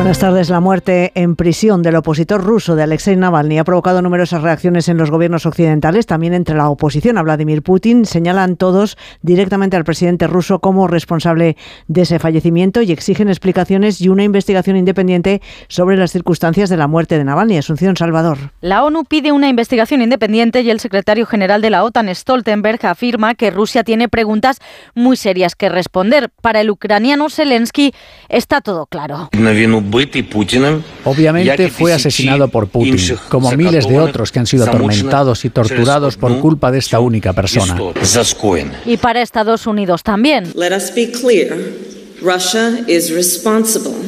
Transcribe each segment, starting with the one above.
Buenas tardes. La muerte en prisión del opositor ruso de Alexei Navalny ha provocado numerosas reacciones en los gobiernos occidentales, también entre la oposición a Vladimir Putin. Señalan todos directamente al presidente ruso como responsable de ese fallecimiento y exigen explicaciones y una investigación independiente sobre las circunstancias de la muerte de Navalny. Asunción Salvador. La ONU pide una investigación independiente y el secretario general de la OTAN, Stoltenberg, afirma que Rusia tiene preguntas muy serias que responder. Para el ucraniano Zelensky está todo claro. Obviamente fue asesinado por Putin, como miles de otros que han sido atormentados y torturados por culpa de esta única persona. Y para Estados Unidos también.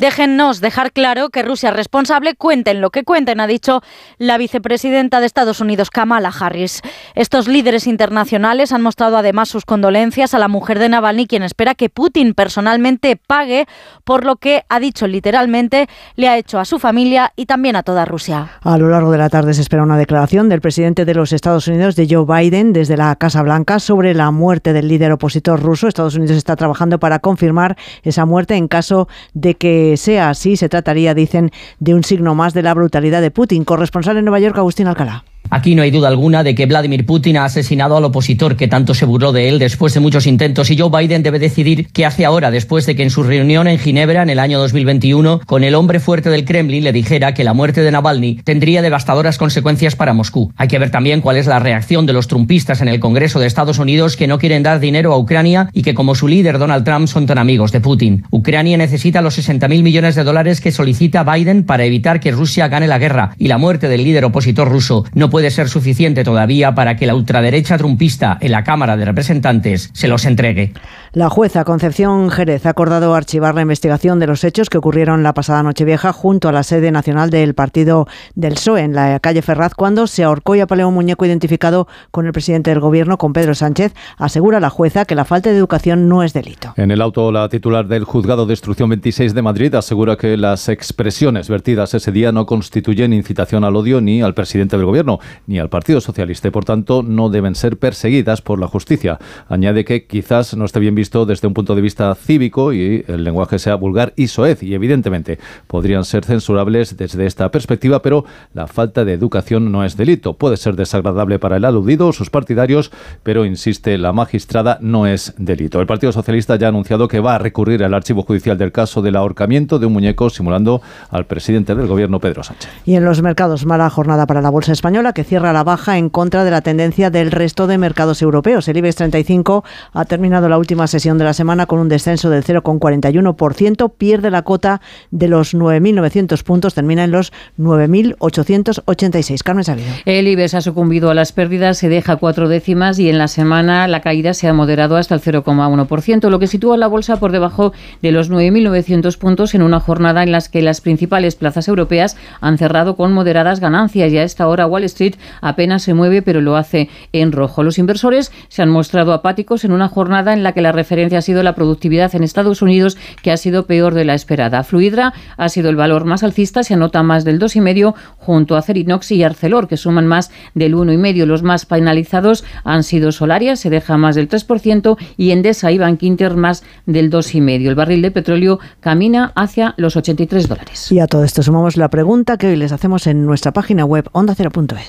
Déjennos dejar claro que Rusia es responsable, cuenten lo que cuenten, ha dicho la vicepresidenta de Estados Unidos, Kamala Harris. Estos líderes internacionales han mostrado además sus condolencias a la mujer de Navalny, quien espera que Putin personalmente pague por lo que ha dicho literalmente le ha hecho a su familia y también a toda Rusia. A lo largo de la tarde se espera una declaración del presidente de los Estados Unidos, de Joe Biden, desde la Casa Blanca sobre la muerte del líder opositor ruso. Estados Unidos está trabajando para confirmar esa muerte. En caso de que sea así, se trataría, dicen, de un signo más de la brutalidad de Putin. Corresponsal en Nueva York, Agustín Alcalá. Aquí no hay duda alguna de que Vladimir Putin ha asesinado al opositor que tanto se burló de él después de muchos intentos y Joe Biden debe decidir qué hace ahora después de que en su reunión en Ginebra en el año 2021 con el hombre fuerte del Kremlin le dijera que la muerte de Navalny tendría devastadoras consecuencias para Moscú. Hay que ver también cuál es la reacción de los trumpistas en el Congreso de Estados Unidos que no quieren dar dinero a Ucrania y que como su líder Donald Trump son tan amigos de Putin. Ucrania necesita los 60.000 millones de dólares que solicita Biden para evitar que Rusia gane la guerra y la muerte del líder opositor ruso no ser suficiente todavía para que la ultraderecha trumpista en la Cámara de Representantes se los entregue. La jueza Concepción Jerez ha acordado archivar la investigación de los hechos que ocurrieron la pasada Nochevieja junto a la sede nacional del partido del PSOE en la calle Ferraz cuando se ahorcó y apaleó un muñeco identificado con el presidente del gobierno, con Pedro Sánchez. Asegura la jueza que la falta de educación no es delito. En el auto, la titular del juzgado de instrucción 26 de Madrid asegura que las expresiones vertidas ese día no constituyen incitación al odio ni al presidente del gobierno ni al Partido Socialista y por tanto no deben ser perseguidas por la justicia. Añade que quizás no esté bien visto desde un punto de vista cívico y el lenguaje sea vulgar y soez y evidentemente podrían ser censurables desde esta perspectiva, pero la falta de educación no es delito. Puede ser desagradable para el aludido o sus partidarios, pero insiste la magistrada, no es delito. El Partido Socialista ya ha anunciado que va a recurrir al archivo judicial del caso del ahorcamiento de un muñeco simulando al presidente del gobierno Pedro Sánchez. Y en los mercados, mala jornada para la bolsa española que cierra la baja en contra de la tendencia del resto de mercados europeos. El IBEX 35 ha terminado la última sesión de la semana con un descenso del 0,41%, pierde la cota de los 9.900 puntos, termina en los 9.886. Carmen Sabido. El IBEX ha sucumbido a las pérdidas, se deja cuatro décimas y en la semana la caída se ha moderado hasta el 0,1%, lo que sitúa la bolsa por debajo de los 9.900 puntos en una jornada en la que las principales plazas europeas han cerrado con moderadas ganancias y a esta hora Wall Street apenas se mueve, pero lo hace en rojo. Los inversores se han mostrado apáticos en una jornada en la que la referencia ha sido la productividad en Estados Unidos, que ha sido peor de la esperada. Fluidra ha sido el valor más alcista, se anota más del 2,5 junto a Cerinox y Arcelor, que suman más del 1,5. Los más penalizados han sido Solaria, se deja más del 3%, y Endesa y Bankinter más del 2,5. El barril de petróleo camina hacia los 83 dólares. Y a todo esto sumamos la pregunta que hoy les hacemos en nuestra página web ondacero.es.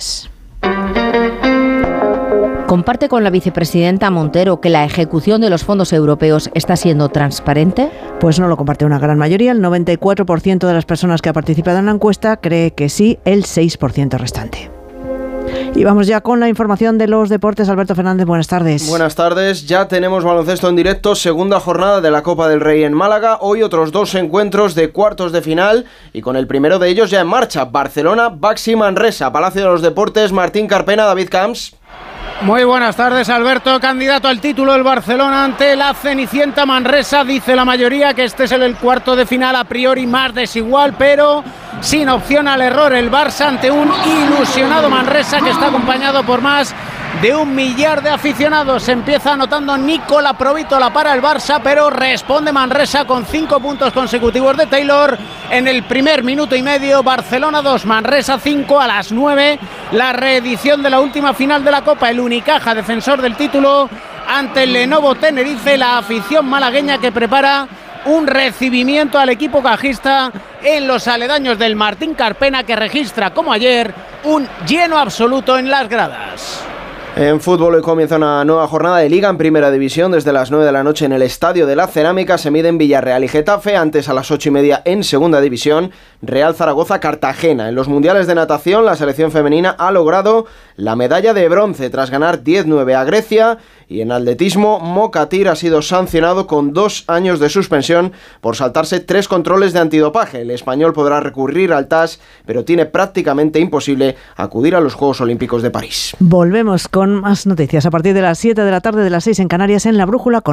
¿Comparte con la vicepresidenta Montero que la ejecución de los fondos europeos está siendo transparente? Pues no lo comparte una gran mayoría. El 94% de las personas que ha participado en la encuesta cree que sí, el 6% restante. Y vamos ya con la información de los deportes. Alberto Fernández, buenas tardes. Buenas tardes. Ya tenemos baloncesto en directo, segunda jornada de la Copa del Rey en Málaga. Hoy otros dos encuentros de cuartos de final y con el primero de ellos ya en marcha. Barcelona, Baxi Manresa, Palacio de los Deportes, Martín Carpena, David Camps. Muy buenas tardes, Alberto. Candidato al título del Barcelona ante la Cenicienta Manresa. Dice la mayoría que este es el cuarto de final a priori más desigual, pero sin opción al error. El Barça ante un ilusionado Manresa que está acompañado por más de un millar de aficionados. Empieza anotando Nicola Provítola para el Barça, pero responde Manresa con cinco puntos consecutivos de Taylor en el primer minuto y medio. Barcelona 2, Manresa 5 a las 9. La reedición de la última final de la Copa. El Unicaja, defensor del título, ante el Lenovo Tenerife, la afición malagueña que prepara un recibimiento al equipo cajista en los aledaños del Martín Carpena que registra como ayer un lleno absoluto en las gradas. En fútbol hoy comienza una nueva jornada de liga en primera división desde las 9 de la noche en el Estadio de la Cerámica. Se miden Villarreal y Getafe, antes a las 8 y media en segunda división. Real Zaragoza Cartagena. En los mundiales de natación la selección femenina ha logrado la medalla de bronce tras ganar 10-9 a Grecia y en atletismo, Mokatir ha sido sancionado con dos años de suspensión por saltarse tres controles de antidopaje. El español podrá recurrir al TAS, pero tiene prácticamente imposible acudir a los Juegos Olímpicos de París. Volvemos con más noticias a partir de las 7 de la tarde de las 6 en Canarias en la Brújula con